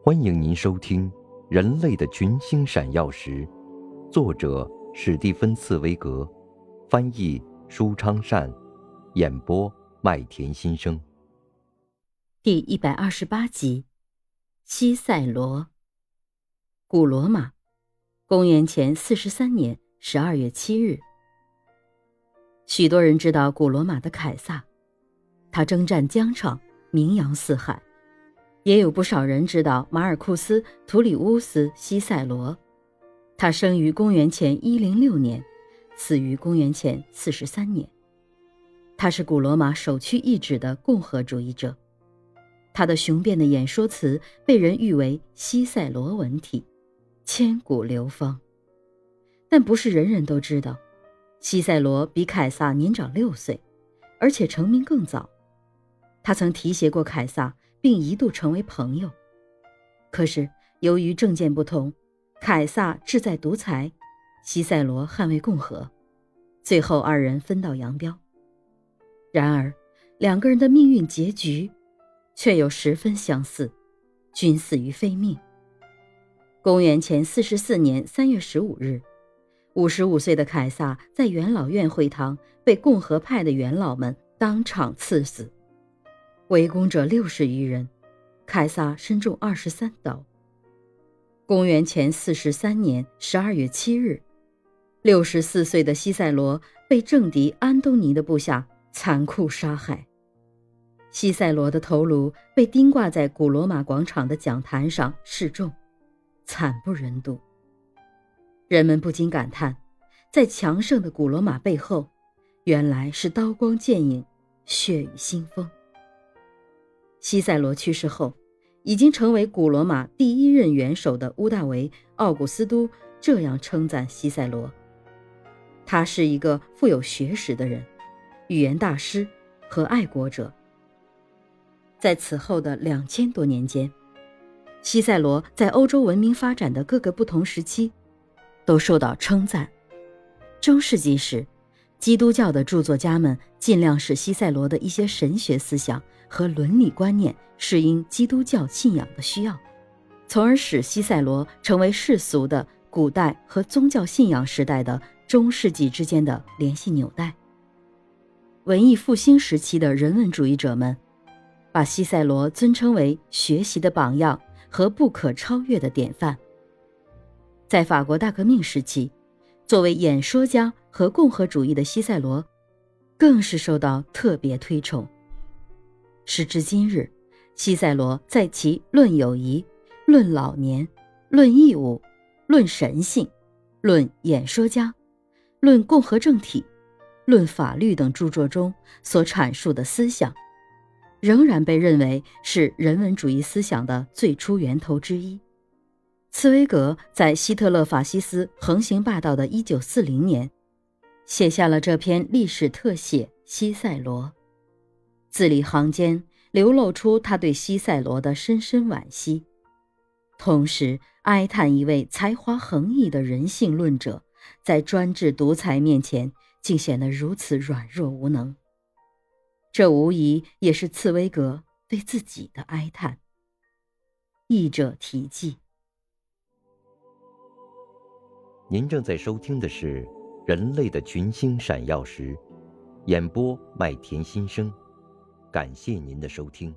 欢迎您收听《人类的群星闪耀时》，作者史蒂芬·茨威格，翻译舒昌善，演播麦田心声。第一百二十八集，西塞罗，古罗马，公元前四十三年十二月七日。许多人知道古罗马的凯撒，他征战疆场，名扬四海。也有不少人知道马尔库斯·图里乌斯·西塞罗，他生于公元前一零六年，死于公元前四十三年。他是古罗马首屈一指的共和主义者，他的雄辩的演说词被人誉为西塞罗文体，千古流芳。但不是人人都知道，西塞罗比凯撒年长六岁，而且成名更早。他曾提携过凯撒。并一度成为朋友，可是由于政见不同，凯撒志在独裁，西塞罗捍卫共和，最后二人分道扬镳。然而，两个人的命运结局却又十分相似，均死于非命。公元前四十四年三月十五日，五十五岁的凯撒在元老院会堂被共和派的元老们当场赐死。围攻者六十余人，凯撒身中二十三刀。公元前四十三年十二月七日，六十四岁的西塞罗被政敌安东尼的部下残酷杀害。西塞罗的头颅被钉挂在古罗马广场的讲坛上示众，惨不忍睹。人们不禁感叹，在强盛的古罗马背后，原来是刀光剑影、血雨腥风。西塞罗去世后，已经成为古罗马第一任元首的屋大维·奥古斯都这样称赞西塞罗：“他是一个富有学识的人，语言大师和爱国者。”在此后的两千多年间，西塞罗在欧洲文明发展的各个不同时期，都受到称赞。中世纪时，基督教的著作家们尽量使西塞罗的一些神学思想。和伦理观念适应基督教信仰的需要，从而使西塞罗成为世俗的古代和宗教信仰时代的中世纪之间的联系纽带。文艺复兴时期的人文主义者们，把西塞罗尊称为学习的榜样和不可超越的典范。在法国大革命时期，作为演说家和共和主义的西塞罗，更是受到特别推崇。时至今日，西塞罗在其《论友谊》《论老年》《论义务》《论神性》《论演说家》《论共和政体》《论法律》等著作中所阐述的思想，仍然被认为是人文主义思想的最初源头之一。茨威格在希特勒法西斯横行霸道的一九四零年，写下了这篇历史特写《西塞罗》。字里行间流露出他对西塞罗的深深惋惜，同时哀叹一位才华横溢的人性论者，在专制独裁面前竟显得如此软弱无能。这无疑也是茨威格对自己的哀叹。译者题记。您正在收听的是《人类的群星闪耀时》，演播麦田心声。感谢您的收听。